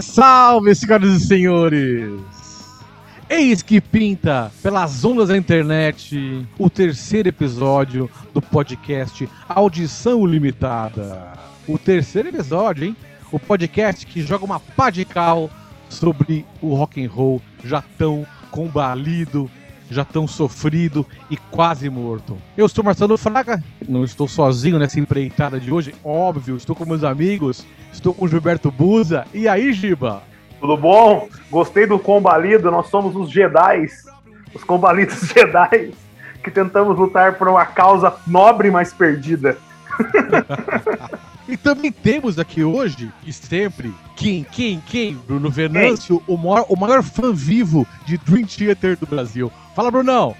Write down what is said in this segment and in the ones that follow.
Salve, senhoras e senhores! Eis que pinta pelas ondas da internet o terceiro episódio do podcast Audição Limitada. O terceiro episódio, hein? O podcast que joga uma pá de cal sobre o rock and roll já tão combalido, já tão sofrido e quase morto. Eu sou Marcelo Fraga, não estou sozinho nessa empreitada de hoje, óbvio, estou com meus amigos, estou com o Gilberto Buza. E aí, Giba? Tudo bom? Gostei do combalido, nós somos os Jedi, os combalidos Jedi, que tentamos lutar por uma causa nobre, mas perdida. E também temos aqui hoje, e sempre, quem, quem, quem? Bruno Venâncio, o maior, o maior fã vivo de Dream Theater do Brasil. Fala, Brunão!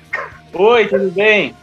Oi, tudo bem?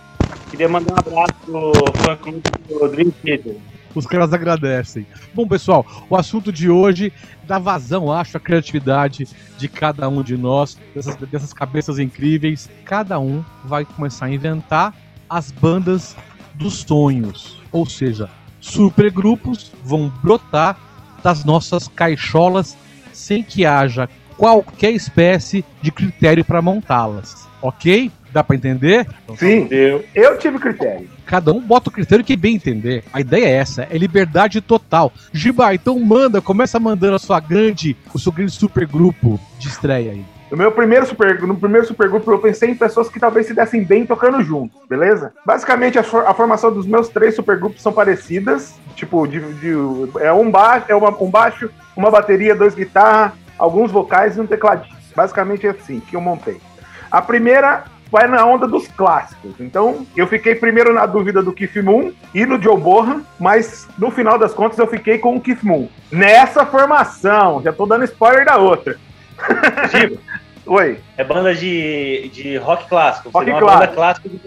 Queria mandar um abraço pro fã clube do Dream Theater. Os caras agradecem. Bom, pessoal, o assunto de hoje dá vazão, acho, à criatividade de cada um de nós, dessas, dessas cabeças incríveis. Cada um vai começar a inventar as bandas dos sonhos. Ou seja, supergrupos vão brotar das nossas caixolas sem que haja qualquer espécie de critério para montá-las. Ok? Dá para entender? Sim, eu, eu tive critério. Cada um bota o critério que bem entender. A ideia é essa, é liberdade total. Giba, então manda, começa mandando a sua grande, o seu grande supergrupo de estreia aí. No meu primeiro super, no primeiro supergrupo eu pensei em pessoas que talvez se dessem bem tocando juntos, beleza? Basicamente a, for, a formação dos meus três supergrupos são parecidas, tipo de, de é um baixo, é uma, um baixo, uma bateria, dois guitarras, alguns vocais e um tecladinho. Basicamente é assim que eu montei. A primeira vai na onda dos clássicos. Então, eu fiquei primeiro na dúvida do Keith Moon e no Joe Bohan, mas no final das contas eu fiquei com o Keith Moon. Nessa formação, já tô dando spoiler da outra. Oi. é banda de, de rock clássico. Rock clássico. do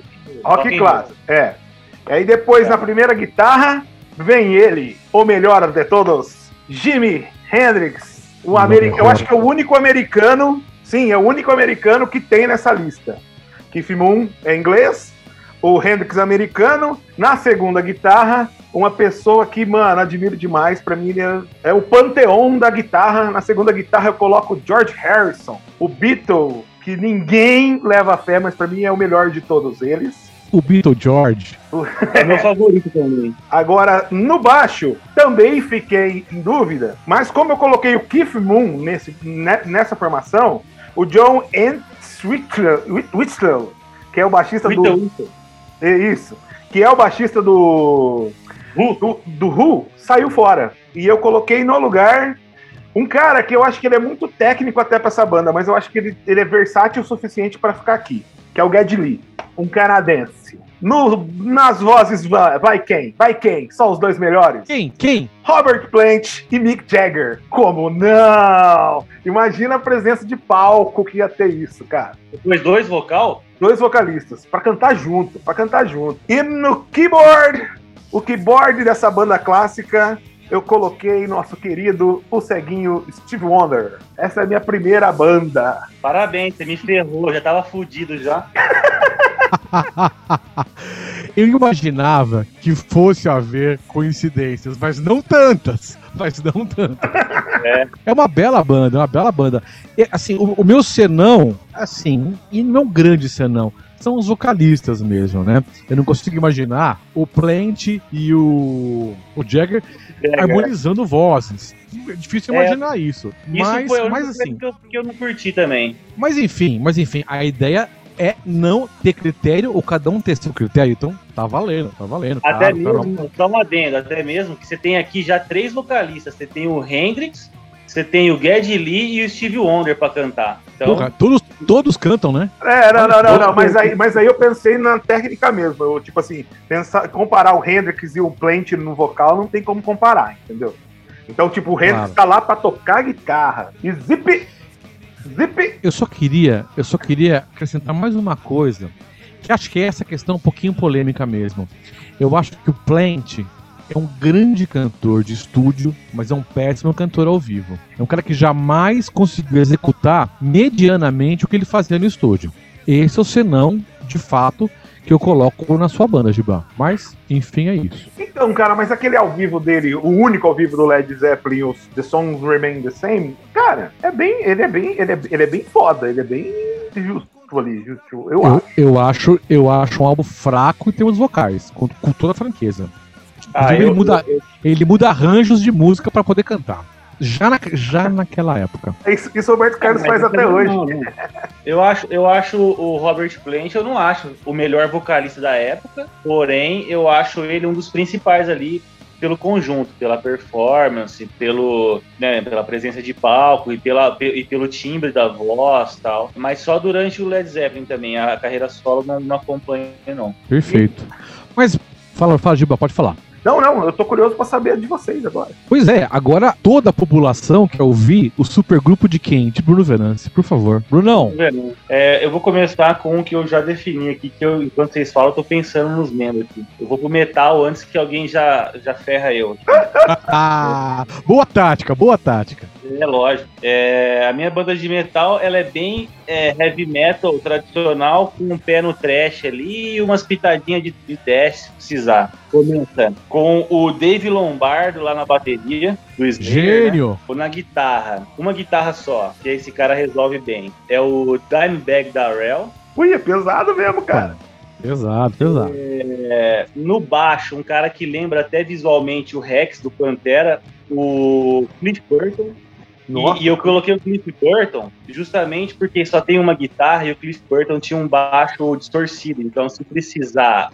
Rock, and clássico, é. Aí depois, É. na primeira guitarra, vem ele, o melhor de todos, Jimi Hendrix. O ameri- Eu acho que é o único americano, sim, é o único americano que tem nessa lista. Keith Moon é inglês, o Hendrix americano. Na segunda guitarra, uma pessoa que, mano, admiro demais. Pra mim, ele é, é o panteão da guitarra. Na segunda guitarra, eu coloco George Harrison, o Beatle, que ninguém leva fé, mas pra mim é o melhor de todos eles. O Beatle George. É meu favorito também. Agora, no baixo, também fiquei em dúvida, mas como eu coloquei o Keith Moon nesse, ne- nessa formação, o John Entwistle, que é o baixista do. É isso. Que é o baixista do. Do, do Who, saiu fora. E eu coloquei no lugar um cara que eu acho que ele é muito técnico até pra essa banda, mas eu acho que ele, ele é versátil o suficiente pra ficar aqui. Que é o Ged Lee, um canadense. No, nas vozes, vai, vai quem? Vai quem? Só os dois melhores? Quem? Quem? Robert Plant e Mick Jagger. Como não? Imagina a presença de palco que ia ter isso, cara. Depois dois vocal? Dois vocalistas, pra cantar junto, pra cantar junto. E no keyboard, o keyboard dessa banda clássica, eu coloquei nosso querido, o ceguinho Steve Wonder. Essa é a minha primeira banda. Parabéns, você me ferrou, já tava fudido já. Eu imaginava que fosse haver coincidências, mas não tantas. Mas não tantas. É. É uma bela banda, é uma bela banda. E, assim, o, o meu senão, assim, e não é um grande senão, são os vocalistas mesmo, né? Eu não consigo imaginar o Plant e o, o Jagger harmonizando vozes. É difícil É. imaginar isso. Isso Mas, foi a única mas assim, que eu, que eu não curti também. mas enfim, mas enfim, a ideia é não ter critério ou cada um ter seu critério. Então, tá valendo, tá valendo. Até mesmo, só um adendo, até mesmo que você tem aqui já três vocalistas. Você tem o Hendrix, você tem o Ged Lee e o Steve Wonder pra cantar. Então, Porra, todos, todos cantam, né? É, não, não, não, não, mas aí, mas aí eu pensei na técnica mesmo. Eu, tipo assim, pensar, comparar o Hendrix e o Plant no vocal não tem como comparar, entendeu? Então, tipo, o Hendrix Claro. tá lá pra tocar guitarra. E zip! Zip! Eu só queria, eu só queria acrescentar mais uma coisa, que acho que é essa questão um pouquinho polêmica mesmo. Eu acho que o Plant é um grande cantor de estúdio, mas é um péssimo cantor ao vivo. É um cara que jamais conseguiu executar medianamente o que ele fazia no estúdio. Esse é o senão, de fato, que eu coloco na sua banda, Giba. Mas, enfim, é isso. Então, cara, mas aquele ao vivo dele, o único ao vivo do Led Zeppelin, os The Songs Remain the Same, cara, é bem, ele é bem, ele é, ele é bem foda, ele é bem justo ali, justo, eu, Eu, acho. eu acho. Eu acho um álbum fraco em termos vocais, com, com toda a franqueza. Ah, eu- ele, muda, eu- ele muda arranjos de música pra poder cantar. Já, na, já naquela época. Isso, isso o Roberto Carlos Mas faz até hoje. não, não. Eu acho, eu acho o Robert Plant, eu não acho o melhor vocalista da época, porém eu acho ele um dos principais ali pelo conjunto, pela performance, pelo, né, pela presença de palco e, pela, e pelo timbre da voz tal. Mas só durante o Led Zeppelin também, a carreira solo não, não acompanha não. Perfeito. Mas, fala, fala, Giba, pode falar. Não, não, eu tô curioso pra saber de vocês agora. Pois é, agora toda a população quer ouvir o supergrupo de quem? De Bruno Venance, por favor. Brunão? É, eu vou começar com o que eu já defini aqui, que eu, enquanto vocês falam, eu tô pensando nos membros aqui. Eu vou pro metal antes que alguém já, já ferra eu. ah, boa tática, boa tática. É lógico. É, a minha banda de metal, ela é bem é, heavy metal tradicional, com um pé no trash ali e umas pitadinhas de, de dash, se precisar. Começando. Com o Dave Lombardo lá na bateria, do Slayer, né? Gênio. Ou na guitarra, uma guitarra só, que esse cara resolve bem. É o Dimebag Darrell. Ui, é pesado mesmo, cara. Pesado, pesado. É, no baixo, um cara que lembra até visualmente o Rex do Pantera, o Cliff Burton. Nossa. E, eu coloquei o Cliff Burton justamente porque só tem uma guitarra e o Cliff Burton tinha um baixo distorcido. Então, se precisar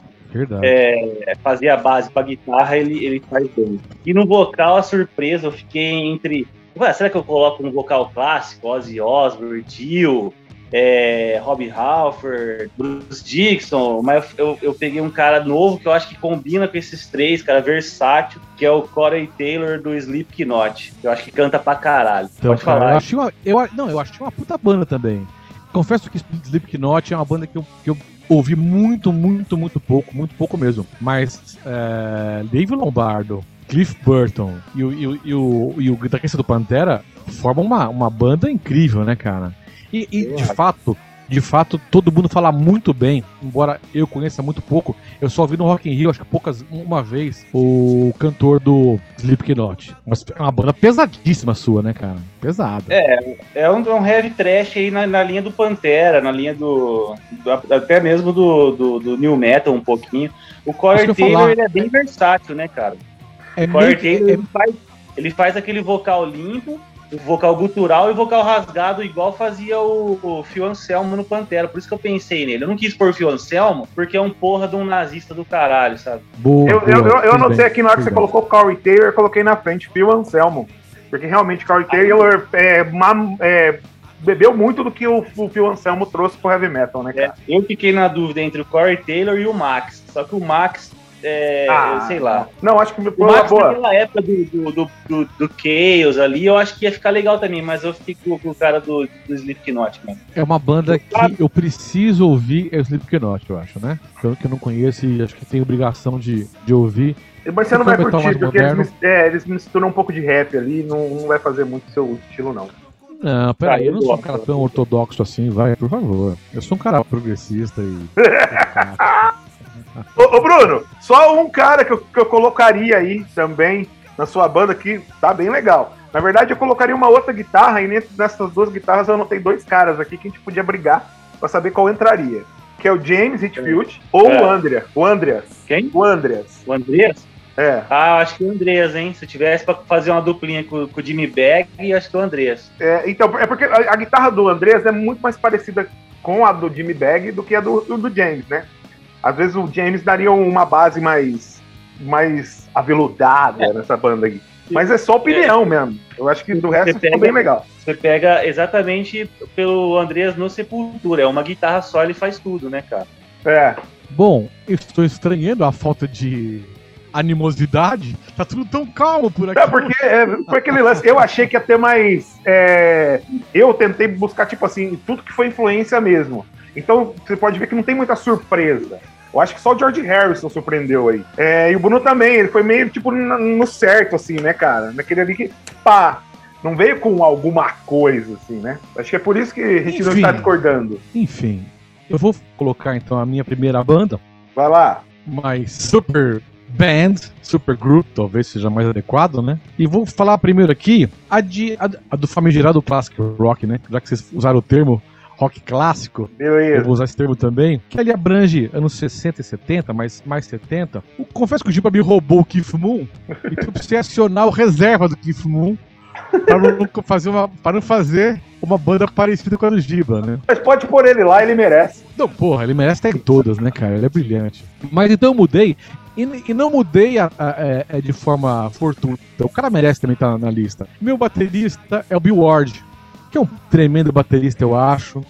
é, fazer a base para guitarra, ele, ele faz bem. E no vocal, a surpresa, eu fiquei entre. Ué, será que eu coloco um vocal clássico? Ozzy Osbourne, Dio, é, Robbie Halford, Bruce Dixon, mas eu, eu peguei um cara novo que eu acho que combina com esses três, cara versátil, que é o Corey Taylor do Slipknot. Eu acho que canta pra caralho. Então, Pode cara, falar. eu achei uma, eu, não, eu achei uma puta banda também. Confesso que Slipknot é uma banda que eu, que eu ouvi muito, muito, muito pouco, muito pouco mesmo. Mas é, Dave Lombardo, Cliff Burton e o, e o, e o, e o guitarrista do Pantera formam uma, uma banda incrível, né, cara? E, e, de fato, de fato, todo mundo fala muito bem, embora eu conheça muito pouco. Eu só vi no Rock in Rio, acho que poucas, uma vez, o cantor do Slipknot. É uma banda pesadíssima sua, né, cara? Pesada. É, é um, é um heavy trash aí na, na linha do Pantera, na linha do. do- até mesmo do, do, do New Metal um pouquinho. O Corey Taylor ele é bem versátil, né, cara? É O Corey meio Taylor é- ele, faz, ele faz aquele vocal limpo, o vocal gutural e o vocal rasgado, igual fazia o, o Phil Anselmo no Pantera. Por isso que eu pensei nele. Eu não quis pôr o Phil Anselmo, porque é um porra de um nazista do caralho, sabe? boa, Eu, eu, boa, eu, eu anotei aqui na hora que você bem. colocou Corey Taylor, eu coloquei na frente Phil Anselmo. Porque realmente Corey Taylor é, é, bebeu muito do que o, o Phil Anselmo trouxe pro heavy metal, né, É, cara? eu fiquei na dúvida entre o Corey Taylor e o Max. Só que o Max, é, Ah, sei lá. Não, acho que O foi uma Max boa. naquela época do, do, do, do, do Chaos ali, eu acho que ia ficar legal também, mas eu fiquei com, o cara do, do Slipknot, mano. É uma banda que eu preciso ouvir, é o Slipknot, eu acho, né? Eu que eu não conheço e acho que tenho obrigação de, de ouvir. Mas você não vai Metal curtir, mais porque eles, é, eles misturam um pouco de rap ali, não, não vai fazer muito seu estilo, não. Não, peraí, Ah, eu não sou um cara tão ortodoxo assim, vai, por favor. Eu sou um cara progressista e. Ô, ô, Bruno, só um cara que eu, que eu colocaria aí também na sua banda que tá bem legal. Na verdade, eu colocaria uma outra guitarra, e dentro dessas duas guitarras eu anotei dois caras aqui que a gente podia brigar pra saber qual entraria. Que é o James Hetfield ou É. o Andrea. O Andreas. Quem? O Andreas. O Andreas? É. Ah, acho que o Andreas, hein? Se eu tivesse pra fazer uma duplinha com, com o Jimmy Bag, acho que o Andreas. É, então, é porque a, a guitarra do Andreas é muito mais parecida com a do Jimmy Bag do que a do, do James, né? Às vezes o James daria uma base mais, mais aveludada nessa banda aqui. Mas é só opinião mesmo. Eu acho que do resto Você ficou pega- bem legal. Você pega exatamente pelo Andreas no Sepultura. É uma guitarra só, ele faz tudo, né, cara? É. Bom, eu estou estranhando a falta de animosidade. Tá tudo tão calmo por aqui. É porque é, foi aquele lance. Eu achei que ia ter mais. é, eu tentei buscar, tipo assim, tudo que foi influência mesmo. Então você pode ver que não tem muita surpresa. Eu acho que só o George Harrison surpreendeu aí. É, e o Bruno também, ele foi meio tipo no certo, assim, né, cara? Naquele ali que, pá, não veio com alguma coisa, assim, né? Acho que é por isso que a gente não Enfim. está discordando. Enfim, Eu vou colocar então a minha primeira banda, Vai lá. mais super band, super group, talvez seja mais adequado, né? E vou falar primeiro aqui a, de, a, a do famigerado clássico rock, né? Já que vocês usaram o termo rock clássico, eu Beleza. vou usar esse termo também, que ele abrange anos 60 e 70, mas mais 70. Eu confesso que o Giba me roubou o Keith Moon, então eu precisei acionar o reserva do Keith Moon para não fazer uma, para não fazer uma banda parecida com a do Giba, né? Mas pode pôr ele lá, ele merece. Não, porra, ele merece em todas, né, cara? Ele é brilhante. Mas então eu mudei, e, e não mudei a- a- é- é de forma fortuita. O cara merece também estar na lista. Meu baterista é o Bill Ward, que é um tremendo baterista, eu acho.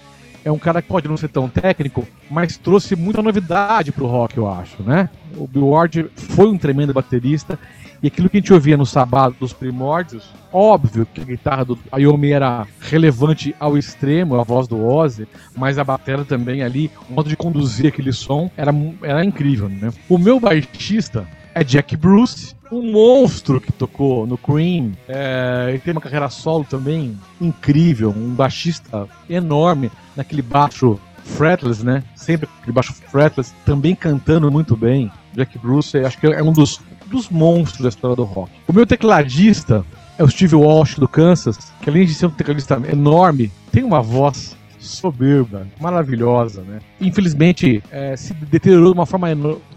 É um cara que pode não ser tão técnico, mas trouxe muita novidade pro rock, eu acho, né? O Bill Ward foi um tremendo baterista. E aquilo que a gente ouvia no Sabá dos primórdios, óbvio que a guitarra do Ayomi era relevante ao extremo, a voz do Ozzy, mas a bateria também ali, o modo de conduzir aquele som era, era incrível, né? O meu baixista é Jack Bruce, um monstro que tocou no Cream, é, ele tem uma carreira solo também incrível, um baixista enorme naquele baixo fretless, né? Sempre aquele baixo fretless, também cantando muito bem. Jack Bruce, acho que é um dos, dos monstros da história do rock. O meu tecladista é o Steve Walsh do Kansas, que além de ser um tecladista enorme, tem uma voz soberba, maravilhosa, né? Infelizmente, é, se deteriorou de uma forma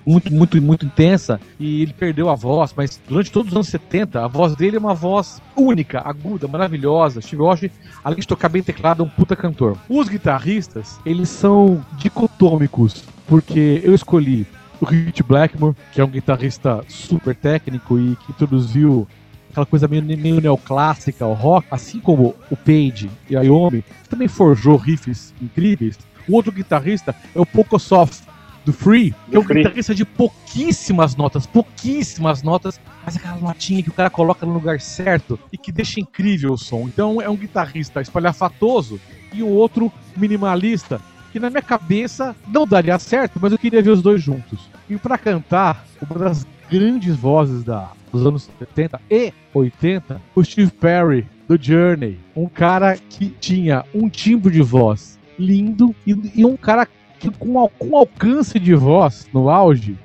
muito, muito, muito intensa e ele perdeu a voz, mas durante todos os anos 70, a voz dele é uma voz única, aguda, maravilhosa. Steve Walsh, além de tocar bem teclado, é um puta cantor. Os guitarristas, eles são dicotômicos, porque eu escolhi o Rich Blackmore, que é um guitarrista super técnico e que introduziu aquela coisa meio, meio neoclássica ao rock, assim como o Page e a Iommi, que também forjou riffs incríveis. O outro guitarrista é o Pocosoft do Free, que é um Free. guitarrista de pouquíssimas notas, pouquíssimas notas, mas aquela notinha que o cara coloca no lugar certo e que deixa incrível o som. Então é um guitarrista espalhafatoso e o outro minimalista, que na minha cabeça não daria certo, mas eu queria ver os dois juntos. E pra cantar, uma das grandes vozes da, dos anos 70 e 80, o Steve Perry, do Journey. Um cara que tinha um timbre de voz lindo e, e um cara que, com, com alcance de voz no auge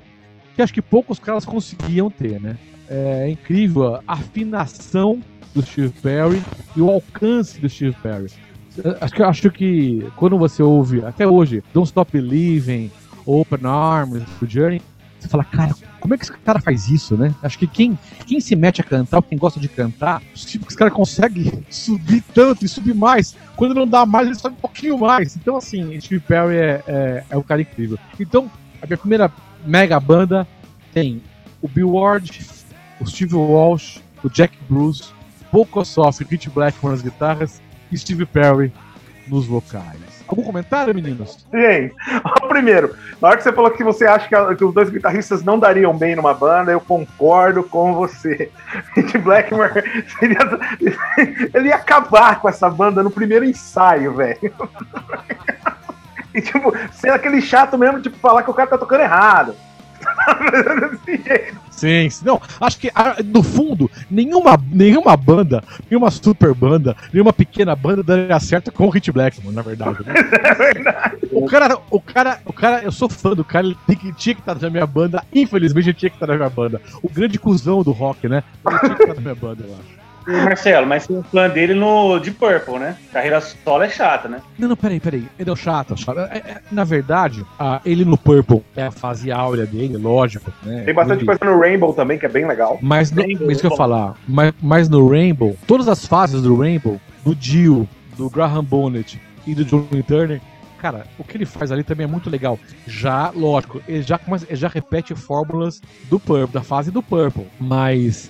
que acho que poucos caras conseguiam ter, né? É incrível a afinação do Steve Perry e o alcance do Steve Perry. Acho que, acho que quando você ouve, até hoje, Don't Stop Believing, Open Arms, Journey, você fala, cara, como é que esse cara faz isso, né? Acho que quem, quem se mete a cantar, quem gosta de cantar, tipo, esse cara consegue subir tanto e subir mais. Quando não dá mais, ele sobe um pouquinho mais. Então, assim, Steve Perry é, é, é um cara incrível. Então, a minha primeira mega banda tem o Bill Ward, o Steve Walsh, o Jack Bruce, Pocosoft, Rich Blackmore nas guitarras e Steve Perry nos vocais. Algum comentário, meninos? Gente, primeiro, na hora que você falou que você acha que, que os dois guitarristas não dariam bem numa banda, eu concordo com você. Rich Blackmore seria- ele ia acabar com essa banda no primeiro ensaio, velho. E, tipo, ser aquele chato mesmo, tipo, falar que o cara tá tocando errado. Sim, sim. não, acho que no fundo, nenhuma, nenhuma banda, nenhuma super banda, nenhuma pequena banda daria certo com o Hit Blackmore, na verdade. Né? É verdade. O cara, o cara, o cara, eu sou fã do cara, ele tinha que estar na minha banda, infelizmente ele tinha que estar na minha banda. O grande cuzão do rock, né? Ele tinha que estar na minha banda, eu acho. Marcelo, mas é fã dele no de Purple, né? Carreira solo é chata, né? Não, não, peraí, peraí. Ele é o chato, chato. É, é, na verdade, ah, ele no Purple é a fase áurea dele, lógico. Né? Tem bastante Ele- coisa no Rainbow também, que é bem legal. Mas, no, Rainbow, isso que eu ia bom. falar, mas, mas no Rainbow, todas as fases do Rainbow, do Dio, do Graham Bonnet e do Johnny Turner, cara, o que ele faz ali também é muito legal. Já, lógico, ele já, começa- ele já repete fórmulas do Purple, da fase do Purple, mas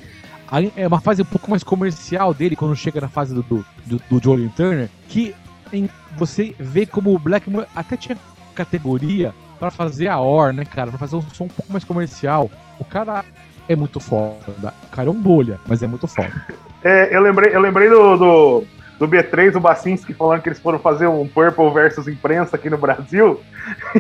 é uma fase um pouco mais comercial dele quando chega na fase do, do, do, Johnny Turner, que em- você vê como o Blackmore até tinha categoria pra fazer a OR, né, cara? Pra fazer um som um pouco mais comercial. O cara é muito foda. O cara é um bolha, mas é muito foda. É, eu lembrei, eu lembrei do, do, do B3, o Bacinski, falando que eles foram fazer um Purple versus imprensa aqui no Brasil.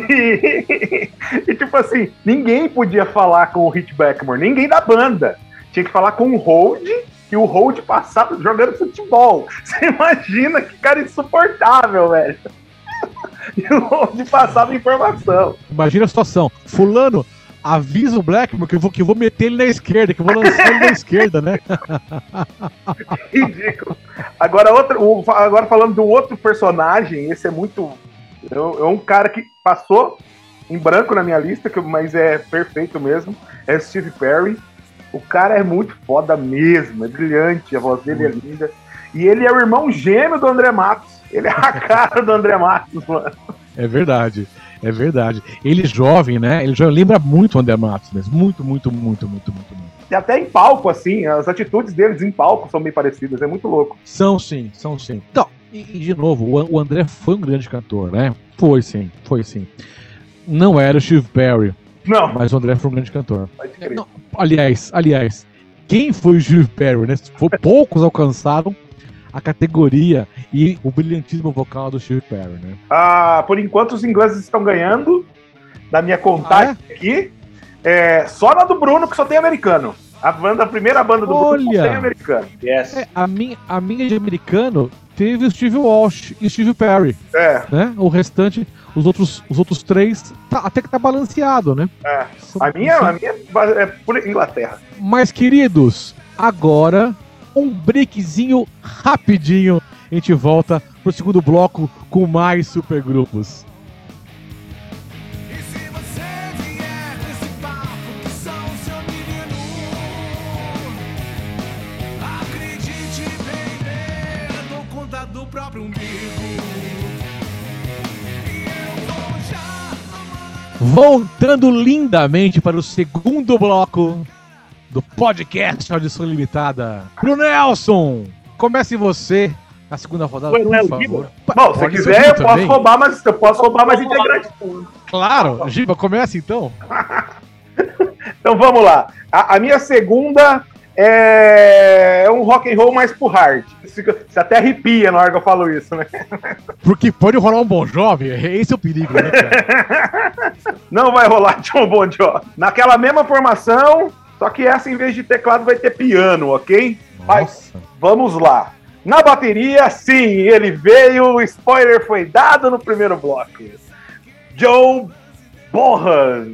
E, e, tipo assim, ninguém podia falar com o Hit Blackmore, ninguém da banda. Tinha que falar com o Hold, que o Hold passava jogando futebol. Você imagina que cara insuportável, velho. onde passava informação. Imagina a situação. Fulano, avisa o Blackmore que eu vou, que eu vou meter ele na esquerda, que eu vou lançar ele na esquerda, né? Ridículo. Agora, outra, o- agora falando um outro personagem, esse é muito. É um é um cara que passou em branco na minha lista, mas é perfeito mesmo. É Steve Perry. O cara é muito foda mesmo, é brilhante, a voz dele é linda. E ele é o irmão gêmeo do André Matos. Ele é a cara do André Matos, mano. É verdade. É verdade. Ele jovem, né? Ele já lembra muito o André Matos, né? Muito, muito, muito, muito, muito, muito. E até em palco, assim, as atitudes deles em palco são bem parecidas, é muito louco. São sim, são sim. Então, e, e de novo, o, o André foi um grande cantor, né? Foi sim, foi sim. Não era o Steve Perry, Não, mas o André foi um grande cantor. pode crer. Não, aliás, aliás, quem foi o Steve Perry, né? Foi, poucos alcançaram a categoria e o brilhantismo vocal do Steve Perry, né? Ah, por enquanto os ingleses estão ganhando, da minha contagem aqui. É, só na do Bruno, que só tem americano. A, banda, a primeira banda do Bruno só Olha! tem americano. Yes. É, a, minha, a minha de americano teve o Steve Walsh e o Steve Perry, É, né? O restante, os outros, os outros três, tá- até que tá balanceado, né? é. A minha, a minha é por Inglaterra. Mas, queridos, agora um breakzinho rapidinho. A gente volta pro segundo bloco com mais supergrupos. Voltando lindamente para o segundo bloco do podcast Audição Limitada. Pro Nelson, comece você na segunda rodada, Foi por Léo favor. Giba? Bom, se quiser, eu posso também. roubar, mas eu posso roubar mais integrante. Claro, Giba, comece então. Então vamos lá. A, a minha segunda é um rock and roll mais pro hard. Você até arrepia na hora que eu falo isso, né? Porque pode rolar um bom jovem, esse é o perigo, né, cara? Não vai rolar John Bon Jovi. Naquela mesma formação, só que essa, em vez de teclado, vai ter piano, ok? Nossa. Vamos lá. Na bateria, sim, ele veio, o spoiler foi dado no primeiro bloco. Joe Bohan.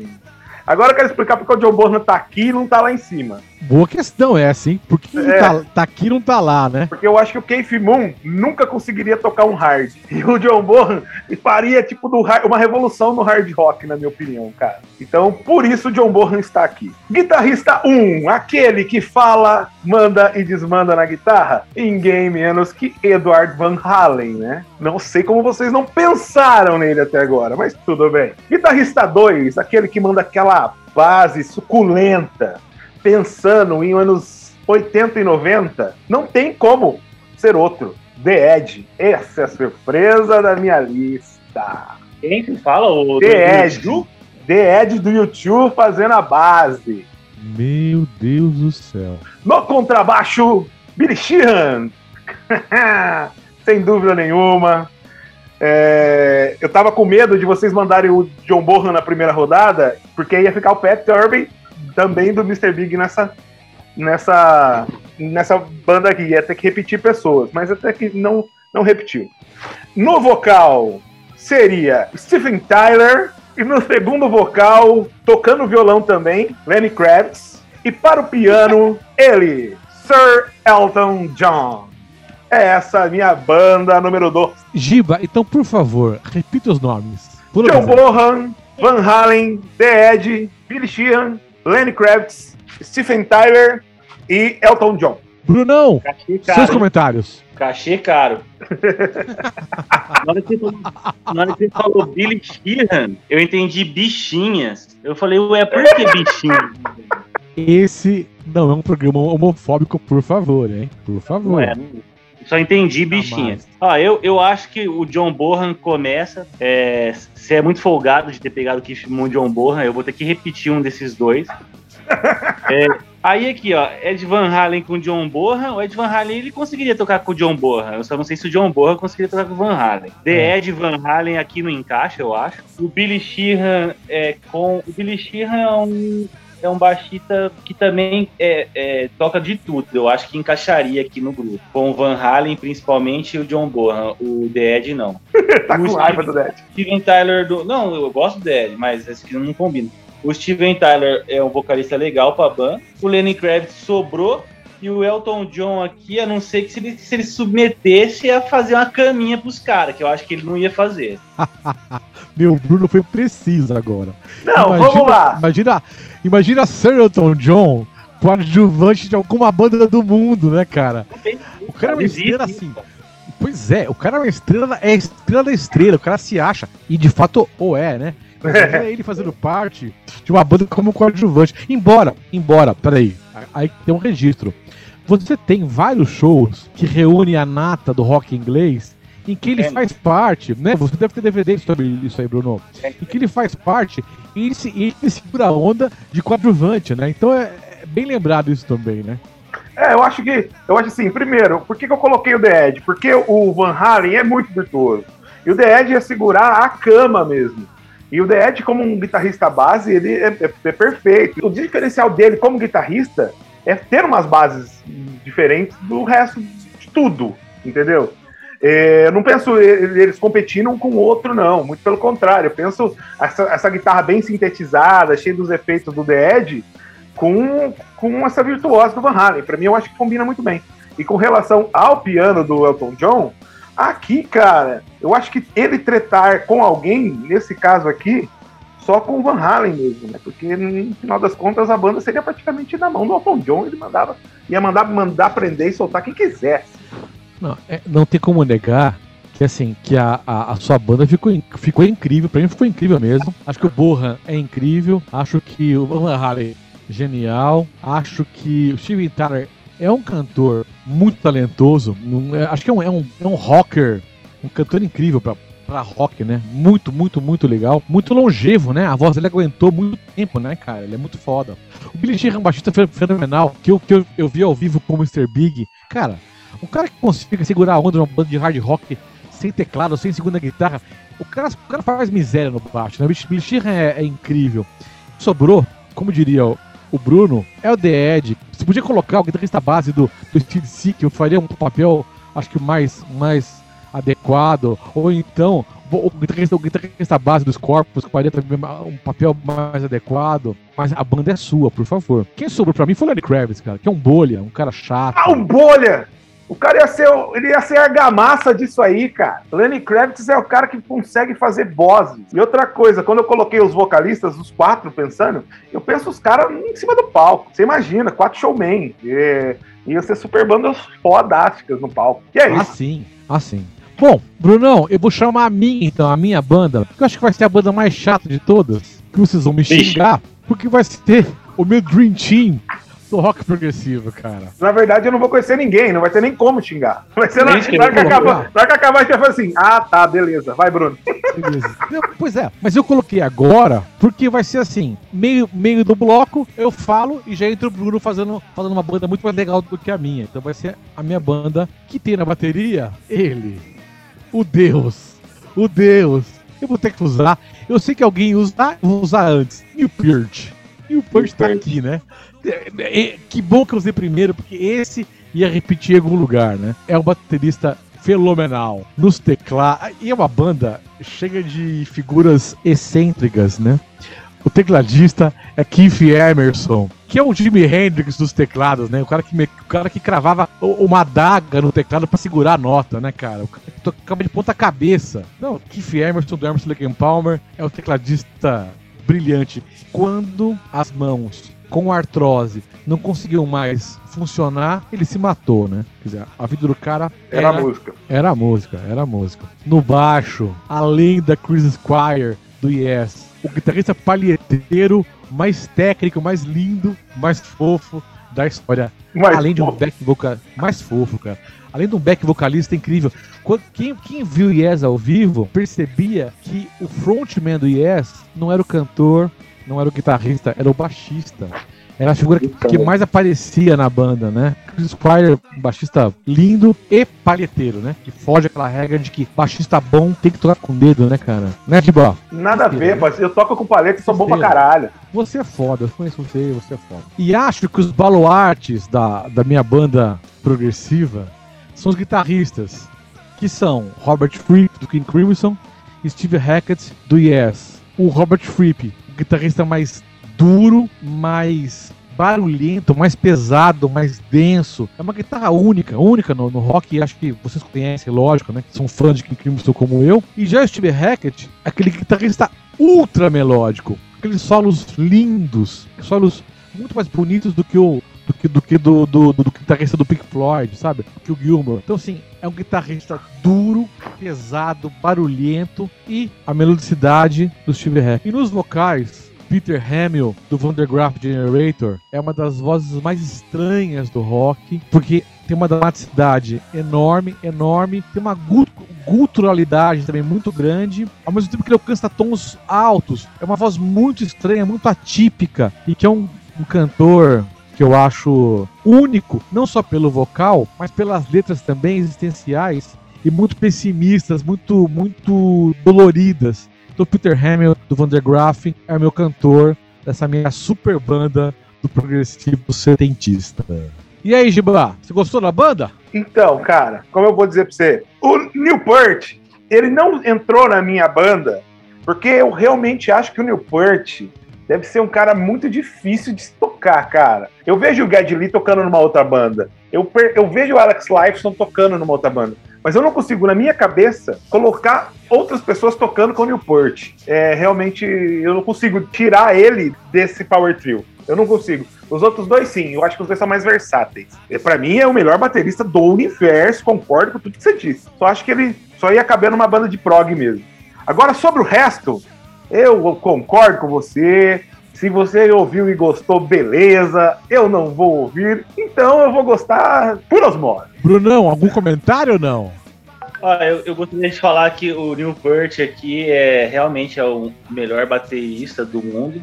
Agora eu quero explicar porque o Joe Bohan tá aqui e não tá lá em cima. Boa questão essa, hein? Por que É. tá, tá aqui não tá lá, né? Porque eu acho que o Keith Moon nunca conseguiria tocar um hard. E o John Bonham faria, tipo, do uma revolução no hard rock, na minha opinião, cara. Então, por isso o John Bonham está aqui. Guitarrista 1, aquele que fala, manda e desmanda na guitarra. Ninguém menos que Edward Van Halen, né? Não sei como vocês não pensaram nele até agora, mas tudo bem. Guitarrista 2, aquele que manda aquela base suculenta pensando em anos 80 e 90, não tem como ser outro. The Edge. Essa é a surpresa da minha lista. Quem que fala? O The Edge. The Edge do YouTube fazendo a base. Meu Deus do céu. No contrabaixo, Billy Sheehan. Sem dúvida nenhuma. É, eu tava com medo de vocês mandarem o John Bonham na primeira rodada, porque ia ficar o Pat Turbin também do Mr. Big nessa, nessa, nessa banda aqui. Ia ter que repetir pessoas, mas até que não, não repetiu. No vocal seria Stephen Tyler. E no segundo vocal, tocando violão também, Lenny Kravitz. E para o piano, ele, Sir Elton John. É essa a minha banda número 2. Giba, então, por favor, repita os nomes. John. Bonham, Van Halen, The Edge, Billy Sheehan, Lenny Kravitz, Stephen Tyler e Elton John. Brunão, seus comentários. Cachê caro. na, hora que, você- na hora que você falou Billy Sheehan, eu entendi bichinhas. Eu falei, ué, por que bichinhas? Esse não é um programa homofóbico, por favor, hein? Por favor. Não é, não- só entendi bichinhas. Ah, eu, eu acho que o John Bohan começa. É, você é muito folgado de ter pegado o Keith Moon John Bohan. Eu vou ter que repetir um desses dois. É, aí aqui, ó, Ed Van Halen com John Bohan. O Ed Van Halen ele conseguiria tocar com o John Bohan. Eu só não sei se o John Bohan conseguiria tocar com o Van Halen. The É. Ed Van Halen aqui no encaixe, eu acho. O Billy Sheehan é com. O Billy Sheehan é um. É um baixista que também é, é, toca de tudo. Eu acho que encaixaria aqui no grupo. Com o Van Halen, principalmente, e o John Bonham. O The Ed, não. tá O com raiva do Dead. Steven Tyler do. Não, eu gosto do The Ed, mas esse aqui não combina. O Steven Tyler é um vocalista legal pra banda. O Lenny Kravitz sobrou. E o Elton John aqui, a não ser que se ele se ele submetesse a fazer uma caminha pros caras, que eu acho que ele não ia fazer. Meu Bruno foi preciso agora. Não, Imagina- vamos lá. Imagina, imagina Sir Elton John coadjuvante de alguma banda do mundo, né, cara? O cara é uma estrela assim. Pois é, o cara é uma estrela, é estrela da estrela, o cara se acha, e de fato ou é, né? Imagina ele fazendo parte de uma banda como coadjuvante. Embora, embora, peraí, aí tem um registro. Você tem vários shows que reúnem a nata do rock inglês em que ele faz parte, né? Você deve ter DVD sobre isso aí, Bruno. Em que ele faz parte e ele, se, ele segura a onda de coadjuvante, né? Então é, é bem lembrado isso também, né? É, eu acho que. Eu acho assim, primeiro, por que, que eu coloquei o The Ed? Porque o Van Halen é muito virtuoso. E o The Ed ia segurar a cama mesmo. E o The Ed, como um guitarrista base, ele é, é- é perfeito. O diferencial dele como guitarrista é ter umas bases diferentes do resto de tudo, entendeu? É, eu não penso eles competindo um com o outro, não. Muito pelo contrário. Eu penso essa, essa guitarra bem sintetizada, cheia dos efeitos do The Ed, com, com essa virtuosa do Van Halen. Pra mim, eu acho que combina muito bem. E com relação ao piano do Elton John, aqui, cara, eu acho que ele tretar com alguém, nesse caso aqui, só com o Van Halen mesmo, né? Porque no final das contas a banda seria praticamente na mão do Elton John, ele mandava, ia mandar, mandar prender e soltar quem quisesse. Não, é- não tem como negar que assim, que a, a, a sua banda ficou, ficou incrível, pra mim ficou incrível mesmo. Acho que o Borra é incrível, acho que o Van Halen genial, acho que o Steven Tyler é um cantor muito talentoso, é- acho que é um, é, um, é um rocker, um cantor incrível pra, pra rock, né? Muito, muito, muito legal, muito longevo, né? A voz dele aguentou muito tempo, né, cara? Ele é muito foda. O Billy Sheehan é um baixista fe- fenomenal, que eu, que eu, eu vi ao vivo com o Mr. Big, cara, um cara que consiga segurar a onda numa banda de hard rock sem teclado, sem segunda guitarra, o cara, o cara faz miséria no baixo, né? O Billy Sheehan é, é incrível. Sobrou, como diria o, o Bruno, é o The Ed. Você podia colocar o guitarrista base do, do Steve Sick, eu faria um papel, acho que mais, mais adequado. Ou então, o guitarrista, o guitarrista base dos corpos faria também um papel mais adequado. Mas a banda é sua, por favor. Quem sobrou pra mim foi o Lenny Kravitz, cara, que é um bolha, um cara chato. Ah, o Bolha! O cara ia ser, ele ia ser a argamassa disso aí, cara. Lenny Kravitz é o cara que consegue fazer vozes. E outra coisa, quando eu coloquei os vocalistas, os quatro, pensando, eu penso os caras em cima do palco. Você imagina, quatro showmen. É, ia ser super bandas fodásticas no palco. E é isso. Assim, assim. Bom, Brunão, eu vou chamar a minha, então, a minha banda, que eu acho que vai ser a banda mais chata de todas, que vocês vão me xingar, porque vai ser o meu Dream Team do rock progressivo, cara. Na verdade, eu não vou conhecer ninguém, não vai ter nem como xingar. Vai ser na, na hora que como. acabar, na hora que acabar, a gente vai falar assim: ah, tá, beleza, vai, Bruno. Beleza. Pois é, mas eu coloquei agora, porque vai ser assim, meio, meio do bloco, eu falo e já entra o Bruno fazendo, fazendo uma banda muito mais legal do que a minha. Então vai ser a minha banda que tem na bateria ele, o Deus, o Deus. Eu vou ter que usar. Eu sei que alguém usa, vou usar antes. E o Peart. E o Peart tá aqui, né? É, é, que bom que eu usei primeiro, porque esse ia repetir em algum lugar, né? É um baterista fenomenal nos teclados. E é uma banda cheia de figuras excêntricas, né? O tecladista é Keith Emerson, que é o Jimi Hendrix dos teclados, né? O cara que, me- o cara que cravava uma adaga no teclado pra segurar a nota, né, cara? O cara que tocava de ponta cabeça. Não, Keith Emerson do Emerson Lake Palmer é o tecladista brilhante. Quando as mãos com artrose não conseguiam mais funcionar, ele se matou, né? Quer dizer, a vida do cara Era a música. era a música, era a música. No baixo, além da Chris Squire do Yes, o guitarrista palheteiro mais técnico, mais lindo, mais fofo da história. Mas, além de um back vocal mais fofo, cara. Além de um back vocalista incrível. Quem, quem viu Yes ao vivo percebia que o frontman do Yes não era o cantor, não era o guitarrista, era o baixista. Era a figura que, que mais aparecia na banda, né? Chris Squire, um baixista lindo e palheteiro, né? Que foge aquela regra de que baixista bom tem que tocar com o dedo, né, cara? Né, Dibó? Nada a ver, mas eu toco com paleta e sou bom pra caralho. Você é foda, eu conheço você, você é foda. E acho que os baluartes da, da minha banda progressiva são os guitarristas, que são Robert Fripp, do King Crimson, e Steve Hackett, do Yes. O Robert Fripp, o guitarrista mais duro, mais barulhento, mais pesado, mais denso. É uma guitarra única, única no, no rock, acho que vocês conhecem, lógico, né? São fãs de King Crimson como eu. E já o Steve Hackett, aquele guitarrista ultra melódico, aqueles solos lindos, solos muito mais bonitos do que o do que do que do, do, do, do guitarrista do Pink Floyd, sabe? Que o Gilmour. Então assim, é um guitarrista duro, pesado, barulhento e a melodicidade do Steve Hackett. E nos vocais, Peter Hamill do Vandergraaf Generator é uma das vozes mais estranhas do rock, porque tem uma dramaticidade enorme, enorme, tem uma gu- guturalidade também muito grande, ao mesmo tempo que ele alcança tons altos. É uma voz muito estranha, muito atípica, e que é um, um cantor que eu acho único, não só pelo vocal, mas pelas letras também existenciais e muito pessimistas, muito muito doloridas. Então Peter Hamill do Vandergraaf é o meu cantor dessa minha super banda do progressivo setentista. E aí, Giba, você gostou da banda? Então, cara, como eu vou dizer pra você, o Newport, ele não entrou na minha banda porque eu realmente acho que o Newport deve ser um cara muito difícil de tocar, cara. Eu vejo o Geddy Lee tocando numa outra banda. Eu, eu vejo o Alex Lifeson tocando numa outra banda. Mas eu não consigo, na minha cabeça, colocar outras pessoas tocando com o Newport. É, realmente, eu não consigo tirar ele desse Power Trio. Eu não consigo. Os outros dois, sim. Eu acho que os dois são mais versáteis. E, Pra mim, é o melhor baterista do universo. Concordo com tudo que você disse. Só acho que ele só ia caber numa banda de prog mesmo. Agora, sobre o resto, eu concordo com você. Se você ouviu e gostou, beleza. Eu não vou ouvir, então eu vou gostar por osmose. Brunão, algum comentário ou não? Ó, eu, eu gostaria de falar que o Newport aqui é realmente é o melhor baterista do mundo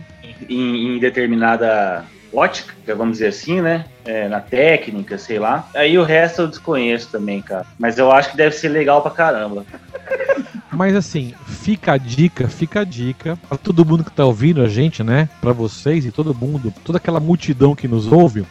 em, em determinada ótica, vamos dizer assim, né? É, na técnica, sei lá. Aí o resto eu desconheço também, cara. Mas eu acho que deve ser legal pra caramba. Mas assim, fica a dica, fica a dica pra todo mundo que tá ouvindo a gente, né? Pra vocês e todo mundo, toda aquela multidão que nos ouve,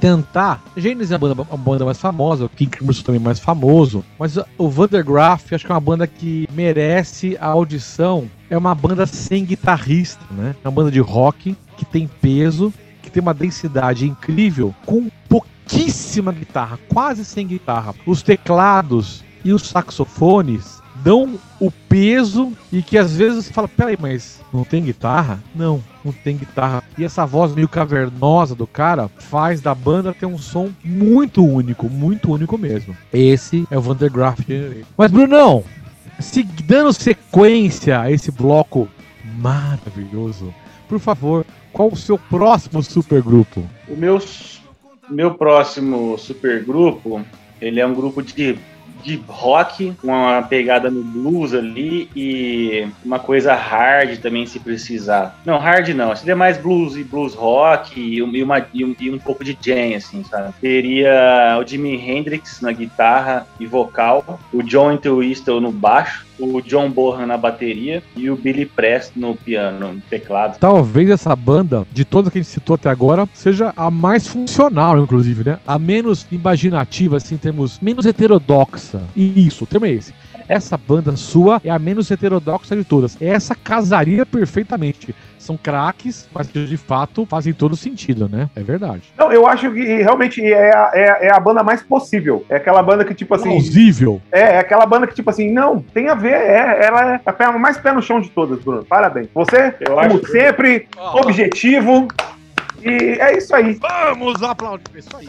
tentar. Gênesis é a banda, banda mais famosa, o King Crimson também mais famoso, mas o Vandergraaf acho que é uma banda que merece a audição. É uma banda sem guitarrista, né? É uma banda de rock que tem peso, que tem uma densidade incrível, com pouquíssima guitarra, quase sem guitarra. Os teclados e os saxofones dão o peso e que às vezes você fala, peraí, mas não tem guitarra? Não, não tem guitarra. E essa voz meio cavernosa do cara faz da banda ter um som muito único, muito único mesmo. Esse é o Vandergraaf Generator. Mas Brunão, se dando sequência a esse bloco maravilhoso, por favor, qual o seu próximo supergrupo? O meu, meu próximo supergrupo, ele é um grupo de, de rock, uma pegada no blues ali e uma coisa hard também, se precisar. Não, hard não, seria mais blues e blues rock e, um- e uma, e, um, e um pouco de jam, assim, sabe? Teria o Jimi Hendrix na guitarra e vocal, o John Entwistle no baixo, o John Bonham na bateria e o Billy Preston no piano, no teclado. Talvez essa banda, de todas que a gente citou até agora, seja a mais funcional, inclusive, né? A menos imaginativa, assim, em termos menos heterodoxa. E isso, o termo é esse. Essa banda sua é a menos heterodoxa de todas. Essa casaria perfeitamente. São craques, mas que de fato fazem todo sentido, né? É verdade. Não, eu acho que realmente é a, é, é a banda mais possível. É aquela banda que, tipo assim. Plausível. É, é aquela banda que, tipo assim, não, tem a ver. É, ela é a pé- mais pé no chão de todas, Bruno. Parabéns. Você, Eu como acho que- sempre, objetivo. E é isso aí. Vamos aplaudir. Isso aí.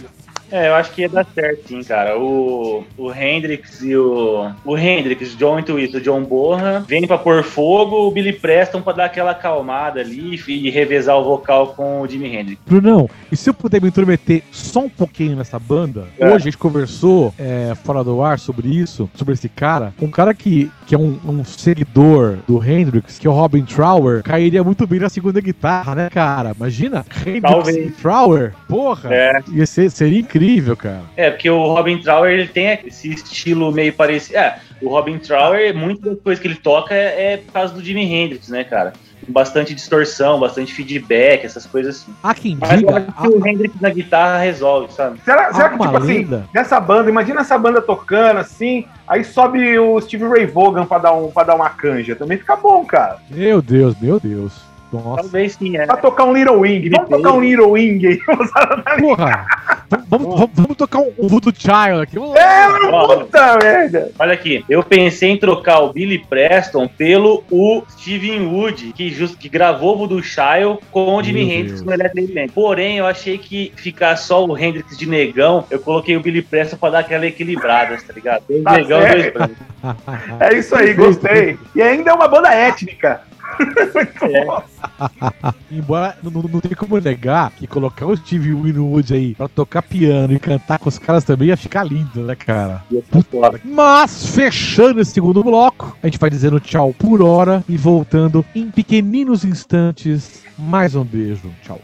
É, eu acho que ia dar certo, sim, cara. O, o Hendrix e o. O Hendrix, John Twist, o John Borra, vem pra pôr fogo, o Billy Preston pra dar aquela acalmada ali e revezar o vocal com o Jimi Hendrix. Brunão, e se eu puder me intrometer só um pouquinho nessa banda? É. Hoje a gente conversou é, fora do ar sobre isso, sobre esse cara. Um cara que, que é um, um seguidor do Hendrix, que é o Robin Trower, cairia muito bem na segunda guitarra, né, cara? Imagina, Hendrix Talvez. e Trower. Porra, É. ia ser, seria incrível, cara. É, porque o Robin Trower ele tem esse estilo meio parecido. É, o Robin Trower, muita das coisas que ele toca é, é por causa do Jimi Hendrix, né, cara? Com bastante distorção, bastante feedback, essas coisas assim. Há quem Mas eu diga. acho que o Hendrix na guitarra resolve, sabe? Será, será que, uma tipo assim, lenda. nessa banda, imagina essa banda tocando assim, aí sobe o Steve Ray Vaughan pra dar, um, pra dar uma canja. Também fica bom, cara. Meu Deus, meu Deus. Nossa. Talvez sim, é. Pra tocar um Little Wing. Vamos tocar um Little Wing aí. Porra! Vamos, vamos, vamos- tocar um, um Voodoo Child aqui. É, Ó, puta merda. Olha aqui, eu pensei em trocar o Billy Preston pelo o Steven Wood, que, just, que gravou o Voodoo Child com o Jimi Meu Hendrix no Electric Band. Porém, eu achei que ficar só o Hendrix de negão, eu coloquei o Billy Preston pra dar aquela equilibrada, tá ligado? Dois Tá negão, dois brancos. É isso aí, gostei. E ainda é uma banda étnica. É. Embora não, não, não tem como negar que colocar o Steve Winwood aí pra tocar piano e cantar com os caras também ia ficar lindo, né, cara? Ia ficar foda. Mas, fechando esse segundo bloco, a gente vai dizendo tchau por hora e voltando em pequeninos instantes. Mais um beijo. Tchau.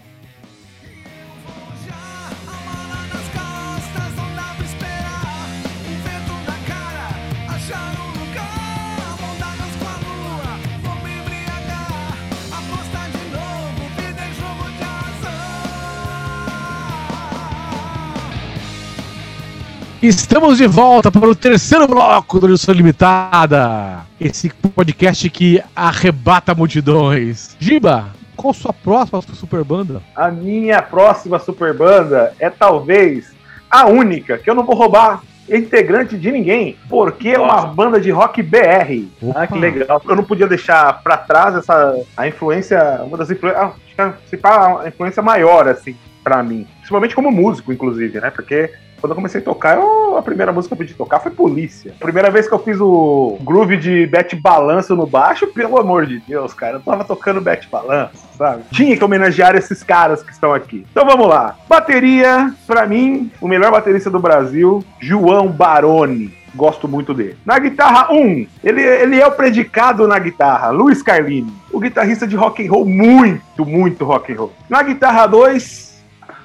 Estamos de volta para o terceiro bloco do Edição Limitada. Esse podcast que arrebata multidões. Giba, qual sua próxima super banda? A minha próxima super banda é talvez a única, que eu não vou roubar integrante de ninguém, porque é uma banda de rock BR. Ah, que legal. Eu não podia deixar pra trás essa a influência, uma das influências, acho que a, influência maior assim pra mim, principalmente como músico, inclusive, né? Porque quando eu comecei a tocar, eu- a primeira música que eu pude tocar foi Polícia. Primeira vez que eu fiz o groove de Bete Balanço no baixo, pelo amor de Deus, cara, eu tava tocando Bete Balanço, sabe? Tinha que homenagear esses caras que estão aqui. Então vamos lá. Bateria, pra mim, o melhor baterista do Brasil, João Baroni. Gosto muito dele. Na guitarra 1, ele, ele é o predicado na guitarra, Luiz Carlini. O guitarrista de rock and roll, muito, muito rock and roll. Na guitarra 2,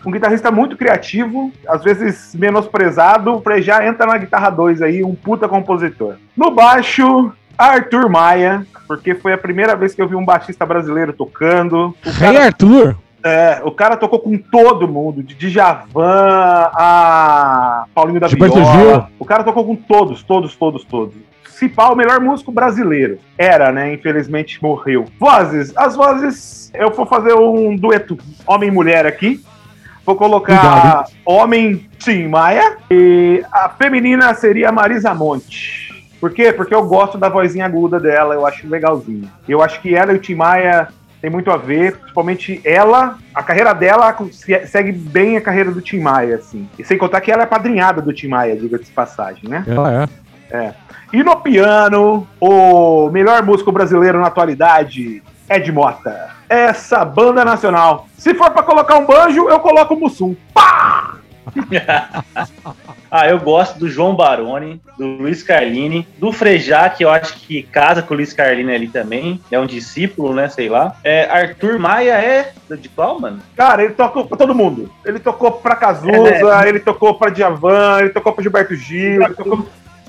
um guitarrista muito criativo, às vezes menosprezado, o Frejá entra na guitarra 2 aí, um puta compositor. No baixo, Arthur Maia, porque foi a primeira vez que eu vi um baixista brasileiro tocando. O Rei cara, Arthur. é, o cara tocou com todo mundo, de Djavan a Paulinho da Gilberto Viola. Gil. O cara tocou com todos, todos, todos, todos. Se pá, o melhor músico brasileiro. Era, né? Infelizmente morreu. Vozes. As vozes, eu vou fazer um dueto homem e mulher aqui. Vou colocar homem Tim Maia e a feminina seria Marisa Monte. Por quê? Porque eu gosto da vozinha aguda dela, eu acho legalzinho. Eu acho que ela e o Tim Maia tem muito a ver, principalmente ela, a carreira dela se- segue bem a carreira do Tim Maia, assim. E sem contar que ela é padrinhada do Tim Maia, diga-se de passagem, né? Ela é. E no piano, o melhor músico brasileiro na atualidade, Ed Mota. Essa banda nacional. Se for pra colocar um banjo, eu coloco o Mussum. Ah, eu gosto do João Baroni, do Luiz Carlini, do Frejá, que eu acho que casa com o Luiz Carlini ali também. É um discípulo, né? Sei lá. É, Arthur Maia é de qual, mano? Cara, ele tocou pra todo mundo. Ele tocou pra Cazuza, ele tocou pra Djavan, ele tocou pra Gilberto Gil, ele tocou...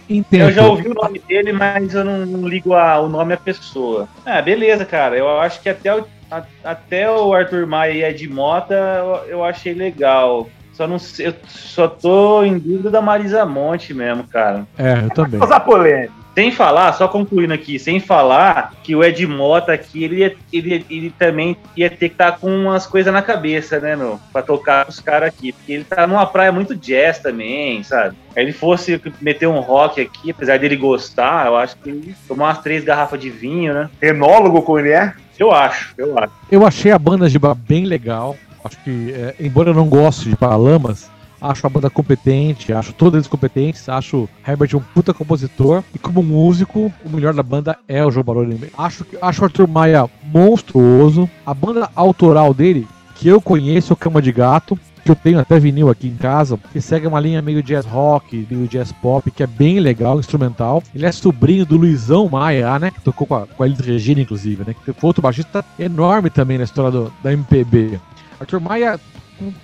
Entendo. Eu já ouvi o nome dele, mas eu não, não ligo a- o nome à pessoa. Ah, beleza, cara. Eu acho que até o, a- até o Arthur Maia e Ed Mota eu, eu achei legal. Só não sei, eu só tô em dúvida da Marisa Monte mesmo, cara. É, eu também. Usar polêmica. Sem falar, só concluindo aqui, sem falar que o Ed Mota aqui, ele, ia- ele, ele também ia ter que estar com umas coisas na cabeça, né, meu? Pra tocar com os caras aqui. Porque ele tá numa praia muito jazz também, sabe? Aí ele fosse meter um rock aqui, apesar dele gostar, eu acho que ele tomar umas três garrafas de vinho, né? Enólogo como ele é. Eu acho, eu acho. Eu achei a banda de bem legal. Acho que, é, embora eu não goste de Paralamas, Acho a banda competente, acho todos eles competentes, acho Herbert um puta compositor. E como músico, o melhor da banda é o João Baroni. Acho, que- acho o Arthur Maia monstruoso. A banda autoral dele, que eu conheço, é o Cama de Gato. Que eu tenho até vinil aqui em casa, que segue uma linha meio jazz rock, meio jazz pop, que é bem legal, instrumental. Ele é sobrinho do Luizão Maia, né? Que tocou com a, com a Elis Regina, inclusive, né? Que foi outro baixista enorme também na história do- da MPB. Arthur Maia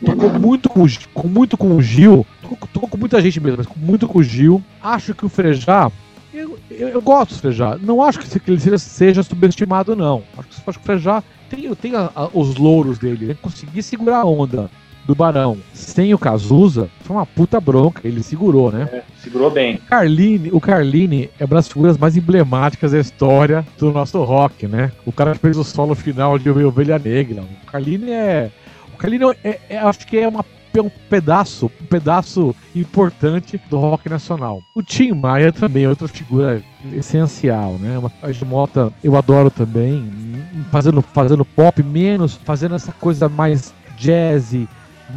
tocou muito com, com muito com o Gil, tocou, tocou com muita gente mesmo, mas com muito com o Gil. Acho que o Frejá, eu, eu, eu gosto do Frejá, não acho que, ele seja, seja subestimado, não. Acho que, acho que o Frejá tem, tem a- a- os louros dele, ele conseguir segurar a onda do Barão sem o Cazuza, foi uma puta bronca, ele segurou, né? Segurou bem. Carline, o Carline é uma das figuras mais emblemáticas da história do nosso rock, né? O cara que fez o solo final de Ovelha Negra. O Carline é. Carline é, é- acho que é uma, é um pedaço, um pedaço importante do rock nacional. O Tim Maia também é outra figura essencial, né? A Mota eu adoro também, fazendo, fazendo pop menos, fazendo essa coisa mais jazzy,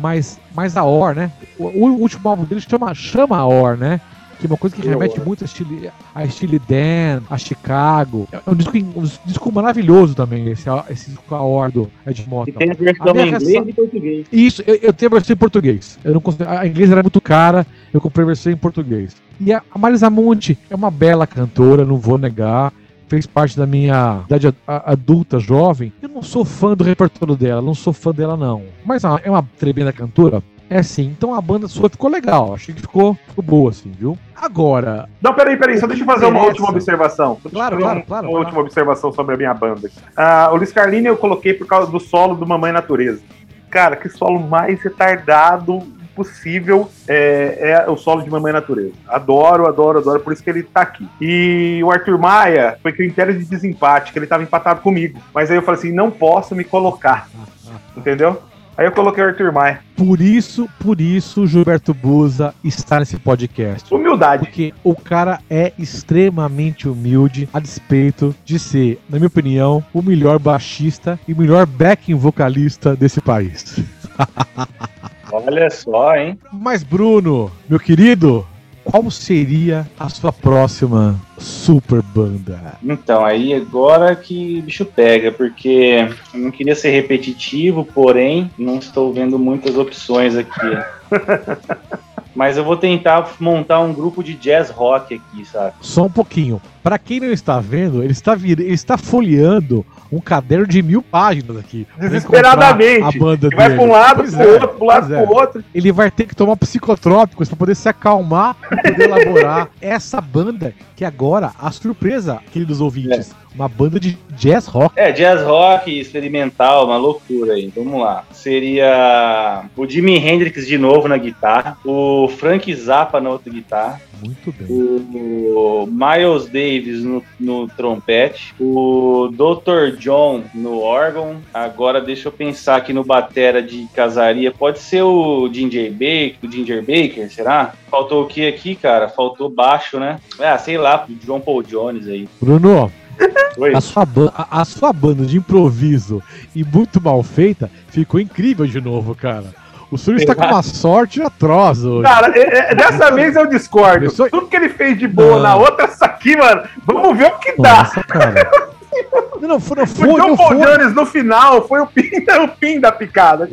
mais, mais a Or, né? O, o último álbum dele chama, chama a Or, né? Que é uma coisa que remete muito a estilo, a estilo Dan, a Chicago. É um disco, um disco maravilhoso também, esse, esse disco a Or do Ed E tem a versão em inglês reação- e português. Isso, eu, eu tenho a versão em português. Eu não consegui, a inglesa era muito cara, eu comprei a versão em português. E a, a Marisa Monte é uma bela cantora, não vou negar. Fez parte da minha idade adulta, jovem. Eu não sou fã do repertório dela, não sou fã dela, não. Mas é uma tremenda cantora. É sim, então a banda sua ficou legal, achei que ficou, ficou boa, assim, viu? Agora, Não, peraí, peraí, só deixa eu fazer uma interessa? última observação. Claro, fazer claro, um- claro, Uma vai última observação sobre a minha banda. Ah, o Luiz Carlini eu coloquei por causa do solo do Mamãe Natureza. Cara, que solo mais retardado possível é, é o solo de Mamãe Natureza. Adoro, adoro, adoro, por isso que ele tá aqui. E o Arthur Maia foi critério de desempate, que ele tava empatado comigo. Mas aí eu falei assim, não posso me colocar, entendeu? Aí eu coloquei o Arthur Maia. por isso, por isso, Gilberto Buza está nesse podcast. Humildade. Porque o cara é extremamente humilde, a despeito de ser, na minha opinião, o melhor baixista e o melhor backing vocalista desse país. Olha só, hein? Mas, Bruno, meu querido, qual seria a sua próxima super banda? Então, aí agora que bicho pega, porque eu não queria ser repetitivo, porém, não estou vendo muitas opções aqui. Mas eu vou tentar montar um grupo de jazz rock aqui, sabe? Só um pouquinho. Pra quem não está vendo, ele está, vir... ele está folheando um caderno de mil páginas aqui. Desesperadamente. A banda Que vai pra um lado, Pois pro é, outro, pro lado, pois é. pro outro. ele vai ter que tomar psicotrópicos para poder se acalmar e poder elaborar essa banda que agora, a surpresa, queridos ouvintes, uma banda de jazz rock. É, jazz rock experimental, uma loucura aí. Vamos lá. Seria o Jimi Hendrix de novo na guitarra, o Frank Zappa na outra guitarra, Muito bem. o Miles Davis no, no trompete, o Dr. John no órgão. Agora deixa eu pensar aqui no batera de casaria. Pode ser o Ginger Baker, o Ginger Baker, será? Faltou o que aqui, cara? Faltou baixo, né? Ah, sei lá, o John Paul Jones aí. Bruno, Oi. a sua, a, a sua banda de improviso e muito mal feita ficou incrível de novo, cara. O senhor está com uma sorte atroz hoje. Cara, é- é- dessa vez eu discordo. Começou- Tudo que ele fez de boa Não. na outra, essa aqui, mano, vamos ver o que dá. Nossa, cara. Não, não, foi, não O foi, John não Paul foi. Jones no final foi o pin, o pin da picada.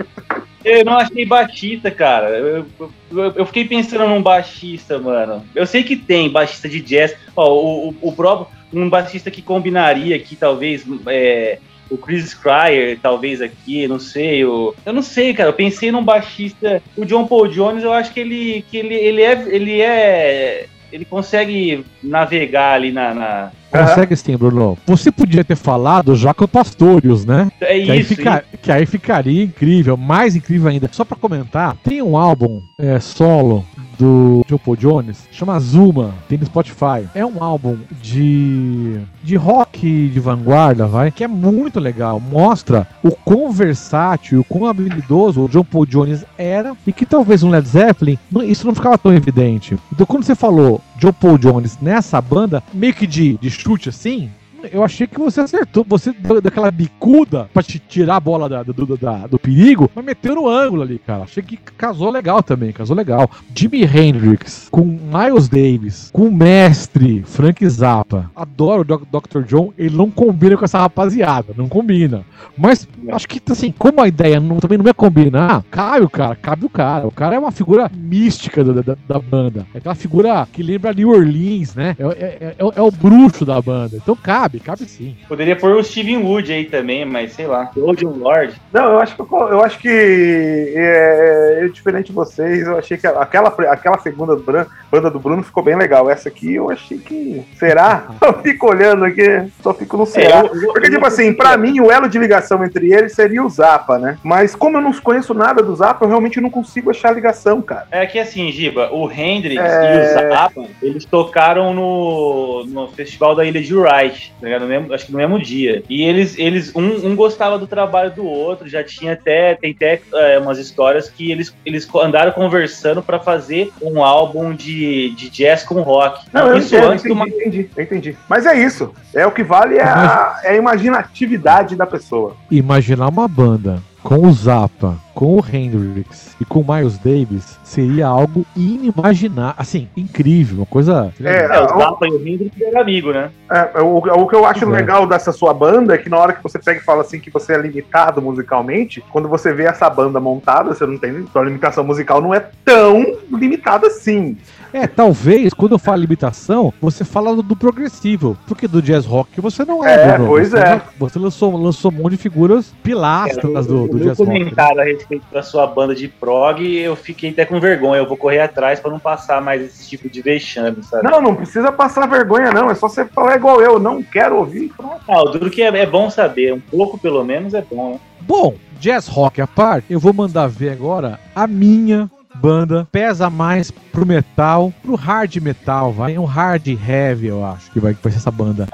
Eu não achei baixista, cara. Eu, eu, eu fiquei pensando num baixista, mano. Eu sei que tem baixista de jazz. Ó, o, o, o próprio. Um baixista que combinaria aqui, talvez. É, o Chris Cryer, talvez aqui, não sei. O, eu não sei, cara. Eu pensei num baixista. O John Paul Jones, eu acho que ele, que ele, ele é. Ele é. Ele consegue navegar ali na. na- Consegue sim, Bruno. Você podia ter falado Jaco Pastorius, né? É Que aí, isso. fica- que aí ficaria incrível, mais incrível ainda. Só pra comentar, tem um álbum é, solo do John Paul Jones, chama Zuma, tem no Spotify. É um álbum de de rock de vanguarda, vai, que é muito legal. Mostra o quão versátil, o quão habilidoso o John Paul Jones era e que talvez um Led Zeppelin isso não ficava tão evidente. Então quando você falou John Paul Jones nessa banda, meio que de, de chute assim, eu achei que você acertou. Você deu daquela bicuda pra te tirar a bola da- do, da- do perigo, mas meteu no ângulo ali, cara. Achei que casou legal também, casou legal. Jimi Hendrix com Miles Davis, com o mestre Frank Zappa. Adoro o Dr. John, ele não combina com essa rapaziada, não combina. Mas acho que, assim, como a ideia não- também não é combinar, cabe o cara, cabe o cara. O cara é uma figura mística da, da, da banda. É aquela figura que lembra New Orleans, né? É, é- é- é o bruxo da banda. Então cabe, cabe sim. Poderia pôr o Steven Wood aí também, mas sei lá. O John Lord. Não, eu acho que eu, eu acho que é, eu, diferente de vocês, eu achei que aquela, aquela segunda bran- banda do Bruno ficou bem legal. Essa aqui eu achei que. Será? Eu fico olhando aqui, só fico no será. É, eu- eu- Porque, eu- tipo assim, pra mim, o elo de ligação entre eles seria o Zappa, né? Mas como eu não conheço nada do Zappa, eu realmente não consigo achar ligação, cara. É que assim, Giba, o Hendrix É. e o Zappa, eles tocaram no, no festival da Ilha de Wright, tá ligado? No mesmo- acho que no mesmo dia. E eles, eles um, um gostava do trabalho do outro, já tinha até, tem até é, umas histórias que eles, eles andaram conversando pra fazer um álbum de, de jazz com rock. Não, eu Isso entendo, antes entendi, do entendi, eu entendi. Mas é isso. É o que vale é a, é a imaginatividade da pessoa. Imaginar uma banda com o Zappa, com o Hendrix e com o Miles Davis seria algo inimaginável. Assim, incrível, uma coisa. É, É, o Zappa e o Hendrix eram amigos, né? É, o, o que eu acho É. legal dessa sua banda é que na hora que você pega e fala assim que você é limitado musicalmente, quando você vê essa banda montada, você não tem. Sua limitação musical não é tão limitada assim. É, talvez, quando eu falo limitação, você fala do, do progressivo. Porque do jazz rock você não é, É, Bruno. pois você, é. Você lançou, lançou um monte de figuras pilastras do, do no jazz rock. né? comentário a respeito da sua banda de prog, eu fiquei até com vergonha. Eu vou correr atrás pra não passar mais esse tipo de vexame, sabe? Não, não precisa passar vergonha, não. É só você falar igual eu, não quero ouvir. Pronto. Ah, o duro que é, é bom saber, um pouco pelo menos é bom, né? Bom, jazz rock à parte, eu vou mandar ver agora a minha banda pesa mais pro metal, pro hard metal, vai um hard heavy, eu acho que vai, que vai ser essa banda.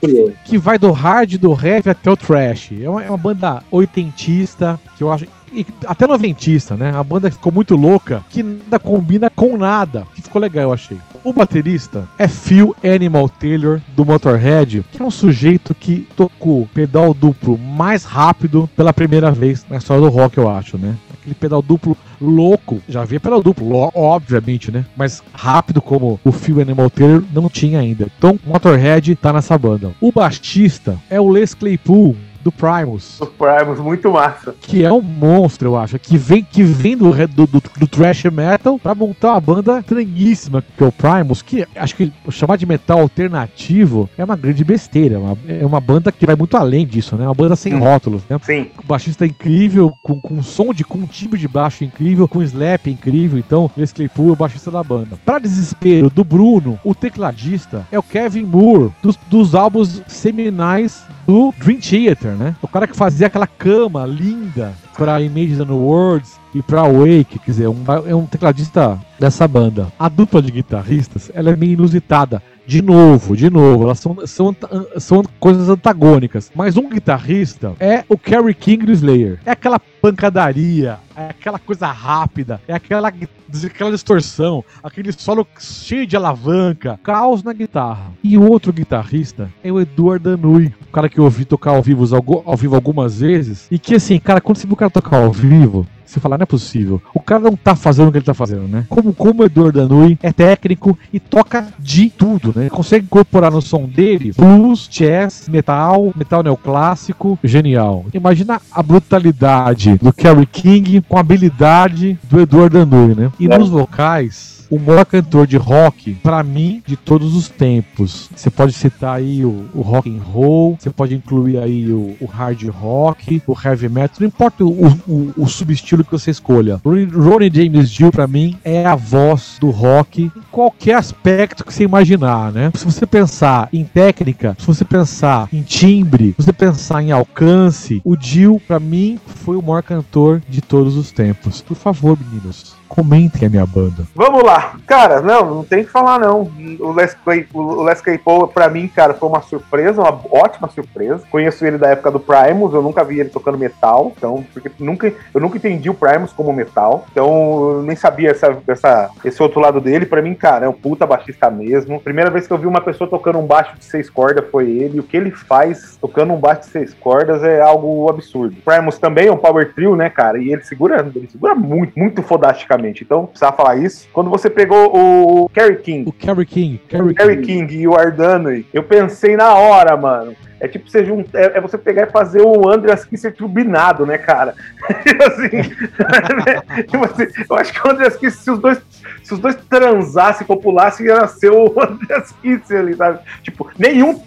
Curioso. que vai do hard, do heavy até o trash. É uma, é uma banda oitentista, que eu acho. E até noventista, né? A banda ficou muito louca, que nada combina com nada. Que ficou legal, eu achei. O baterista é Phil Animal Taylor, do Motorhead, que é um sujeito que tocou pedal duplo mais rápido pela primeira vez na história do rock, eu acho, né? Aquele pedal duplo louco. Já havia pedal duplo, lo- obviamente, né? Mas rápido como o Phil Animal Taylor não tinha ainda. Então, Motorhead tá nessa banda. O baixista é o Les Claypool, do Primus Os Primus, muito massa. que é um monstro, eu acho, que vem, que vem do, do, do, do thrash metal pra montar uma banda estranhíssima, que é o Primus, que acho que chamar de metal alternativo é uma grande besteira, é uma, é uma banda que vai muito além disso, né? Uma banda sem Hum. rótulos, né? Sim. O baixista é incrível, com, com som de com um timbre de baixo incrível, com slap incrível, então esse Claypool é o baixista da banda. Pra desespero do Bruno, o tecladista é o Kevin Moore, dos, dos álbuns seminais do Dream Theater, né? O cara que fazia aquela cama linda pra Images and Words e pra Wake, quer dizer, um, é um tecladista dessa banda. A dupla de guitarristas, ela é meio inusitada. De novo, de novo, elas são, são, são coisas antagônicas. Mas um guitarrista é o Kerry King Slayer. É aquela pancadaria, é aquela coisa rápida, é aquela, aquela distorção, aquele solo cheio de alavanca, caos na guitarra. E o outro guitarrista é o Eduardo Danui, o cara que eu ouvi tocar ao vivo, ao vivo algumas vezes. E que assim, cara, quando você viu o cara tocar ao vivo, você fala, não é possível. O cara não tá fazendo o que ele tá fazendo, né? Como, como o Eduardo Danui é técnico e toca de tudo, né? Ele consegue incorporar no som dele blues, jazz, metal, metal neoclássico, genial. Imagina a brutalidade do Kerry King com a habilidade do Eduardo Danui, né? E É. nos vocais, o maior cantor de rock, pra mim, de todos os tempos. Você pode citar aí o, o rock and roll, você pode incluir aí o, o hard rock, o heavy metal, não importa o, o, o subestilo que você escolha. Ronnie James Dio, pra mim, é a voz do rock em qualquer aspecto que você imaginar, né? Se você pensar em técnica, se você pensar em timbre, se você pensar em alcance, o Dio, pra mim, foi o maior cantor de todos os tempos. Por favor, meninos, Comentem a minha banda. Vamos lá. Cara, não, não tem que falar, não. O Les, o Les Claypool, pra mim, cara, foi uma surpresa, uma ótima surpresa. Conheço ele da época do Primus, eu nunca vi ele tocando metal, então, porque nunca, eu nunca entendi o Primus como metal, então eu nem sabia essa, essa, esse outro lado dele. Pra mim, cara, é um puta baixista mesmo. Primeira vez que eu vi uma pessoa tocando um baixo de seis cordas foi ele. O que ele faz tocando um baixo de seis cordas é algo absurdo. Primus também é um power trio, né, cara? E ele segura, ele segura muito, muito fodasticamente. Então, precisava falar isso. Quando você pegou o Kerry King, O Kerry King. Kerry King. King e o Ardano, eu pensei na hora, mano. É tipo você jun- é, é você pegar e fazer o Andreas Kisser turbinado, né, cara? Tipo assim, tipo assim, eu acho que o Andreas Kisser, se os dois, se os dois transassem, copulassem, ia ser o Andreas Kisser ali, sabe? Tipo, nenhum.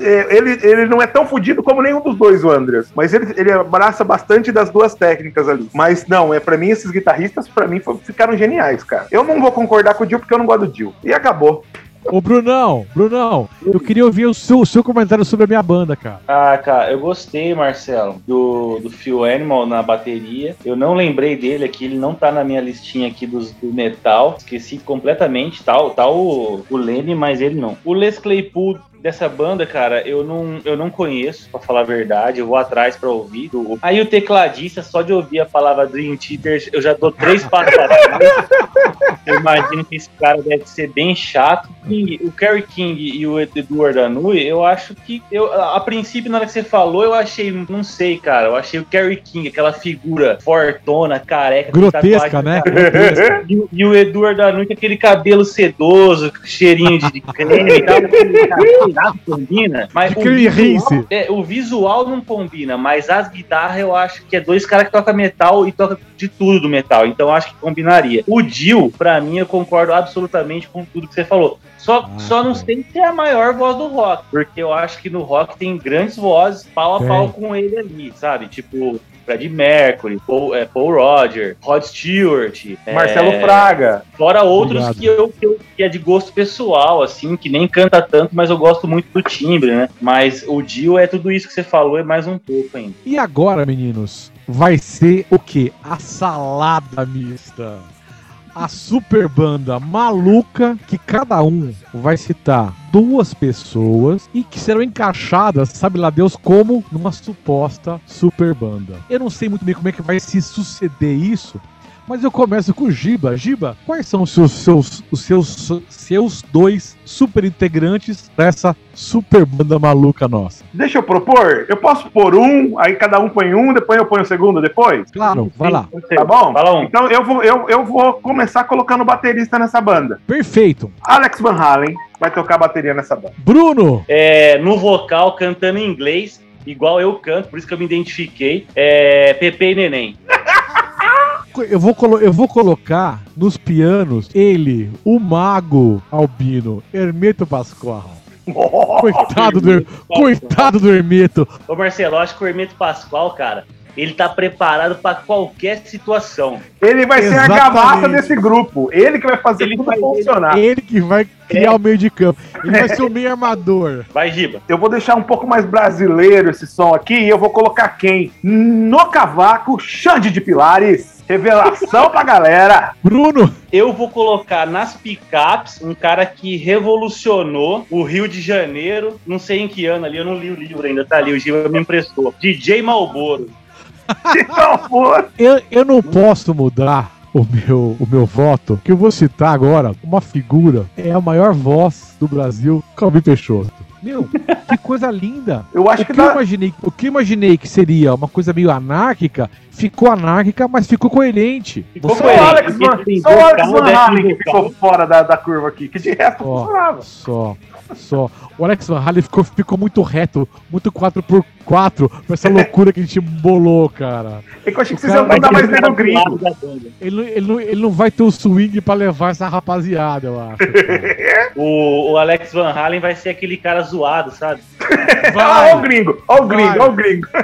É, Ele, ele não é tão fodido como nenhum dos dois, o Andreas. Mas ele, ele abraça bastante das duas técnicas ali. Mas não, é para mim, esses guitarristas, para mim, ficaram geniais, cara. Eu não vou concordar com o Dio porque eu não gosto do Dio. E acabou. Ô, Brunão, Brunão, eu queria ouvir o seu, o seu comentário sobre a minha banda, cara. Ah, cara, eu gostei, Marcelo, do, do Phil Animal na bateria. Eu não lembrei dele aqui, ele não tá na minha listinha aqui dos, do metal. Esqueci completamente, tá, tá o, o Lenny, mas ele não. O Les Claypool dessa banda, cara, eu não, eu não conheço, pra falar a verdade. Eu vou atrás pra ouvir. Do- Aí o tecladista, só de ouvir a palavra Dream Theater, eu já dou três passos pra trás. Eu imagino que esse cara deve ser bem chato. E o Kerry King e o Eduardo Anui, eu acho que. Eu, a princípio, na hora que você falou, eu achei, não sei, cara. Eu achei o Kerry King, aquela figura fortona, careca, Grotesca, tatuagem né? cara. E, o- e o Eduardo Anui com aquele cabelo sedoso, cheirinho de, de creme e tal. Que combina? Mas o visual, é, o visual não combina, mas as guitarras eu acho que é dois caras que tocam metal e tocam de tudo do metal. Então eu acho que combinaria. O Dio, pra mim, eu concordo absolutamente com tudo que você falou. Só, Ah, só não sei se é a maior voz do rock, porque eu acho que no rock tem grandes vozes pau a Tem. pau com ele ali, sabe? Tipo. Freddie Mercury, Paul, é, Paul Roger, Rod Stewart, é, Marcelo Fraga. Fora outros Obrigado. que, eu, que, eu- que é de gosto pessoal, assim, que nem canta tanto, mas eu gosto muito do timbre, né? Mas o Dio é tudo isso que você falou e mais um pouco ainda. E agora, meninos, vai ser o quê? A salada mista. A super banda maluca que cada um vai citar duas pessoas e que serão encaixadas, sabe lá Deus, como numa suposta super banda. Eu não sei muito bem como é que vai se suceder isso, mas eu começo com o Giba. Giba, quais são os seus, seus, os seus, seus dois super integrantes dessa super banda maluca nossa? Deixa eu propor. Eu posso pôr um, aí cada um põe um, depois eu ponho o segundo depois? Claro, vai lá. Tá bom? Fala um. Então eu vou, eu, eu vou começar colocando baterista nessa banda. Perfeito. Alex Van Halen vai tocar bateria nessa banda. Bruno, É, no vocal, cantando em inglês, igual eu canto, por isso que eu me identifiquei. É Pepe e Neném. eu vou, eu vou colocar nos pianos ele, o mago albino, Hermeto Pascoal. Coitado do, coitado do Hermeto. Ô Marcelo, acho que o Hermeto Pascoal, cara, ele tá preparado pra qualquer situação. Ele vai ser a Exatamente. gavata desse grupo. Ele que vai fazer Ele tudo vai- funcionar. Ele que vai criar o meio de campo. Ele vai ser o meio armador. Vai, Giba. Eu vou deixar um pouco mais brasileiro esse som aqui e eu vou colocar quem? No cavaco, Xande de Pilares. Revelação pra galera. Bruno, Eu vou colocar nas picapes um cara que revolucionou o Rio de Janeiro, não sei em que ano ali, eu não li o livro ainda, tá ali, o Giba me emprestou. DJ Malboro. Então, pô, eu, eu não posso mudar o meu, o meu voto, que eu vou citar agora uma figura, é a maior voz do Brasil, Calvin Peixoto. Meu, que coisa linda. eu acho O que que, eu dá. imaginei, o que eu imaginei que seria uma coisa meio anárquica, ficou anárquica, mas ficou coerente. Ficou Só o coerente, Alex Van, só o Alex Van Halen que ficou fora da, da curva aqui, que de resto Ó. funcionava. Só, só. O Alex Van Halen ficou, ficou muito reto, muito 4x4, com essa loucura que a gente bolou, cara. É que eu achei que vocês iam mandar mais ter nego que ficar do gringo. Ele, não- ele, não, ele não vai ter o swing pra levar essa rapaziada, eu acho. O, o Alex Van Halen vai ser aquele cara zoado, sabe? Ah, ó o gringo, ó o Vai. gringo, ó o gringo.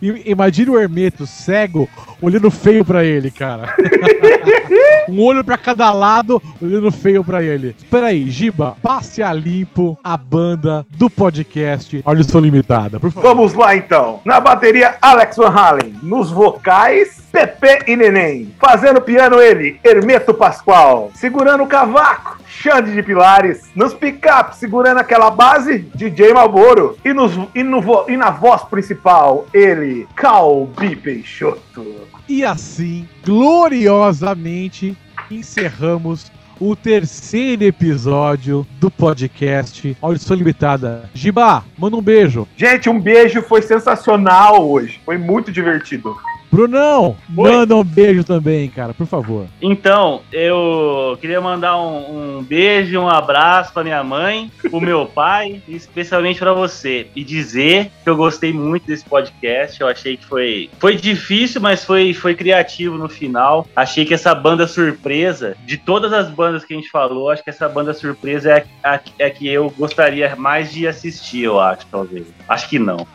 I- Imagina o Hermeto cego olhando feio pra ele, cara. um olho pra cada lado, olhando feio pra ele. Peraí, Giba, passe a limpo a banda do podcast Audição Limitada, por favor. Vamos lá então. Na bateria, Alex Van Halen. Nos vocais, Pepe e Neném. Fazendo piano ele, Hermeto Pascoal. Segurando o cavaco, Xande de Pilares. Nos picape, segurando aquela base, DJ Malboro. E, nos, e, no, e na voz principal, ele, Calbi Peixoto. E assim, gloriosamente, encerramos o terceiro episódio do podcast Audição Limitada. Giba, manda um beijo. Gente, um beijo, foi sensacional hoje. Foi muito divertido. Brunão, Oi. manda um beijo também, cara, por favor. Então, eu queria mandar um, um beijo e um abraço pra minha mãe, pro meu pai e especialmente pra você. E dizer que eu gostei muito desse podcast. Eu achei que foi, foi difícil, mas foi, foi criativo no final. Achei que essa banda surpresa, de todas as bandas que a gente falou, acho que essa banda surpresa é a, a- é a que eu gostaria mais de assistir, eu acho, talvez. Acho que não.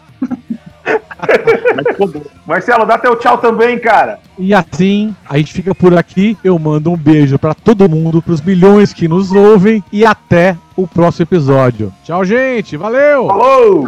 Marcelo, dá teu tchau também, cara. E assim, a gente fica por aqui. Eu mando um beijo pra todo mundo, pros milhões que nos ouvem e até o próximo episódio. Tchau, gente. Valeu! Falou!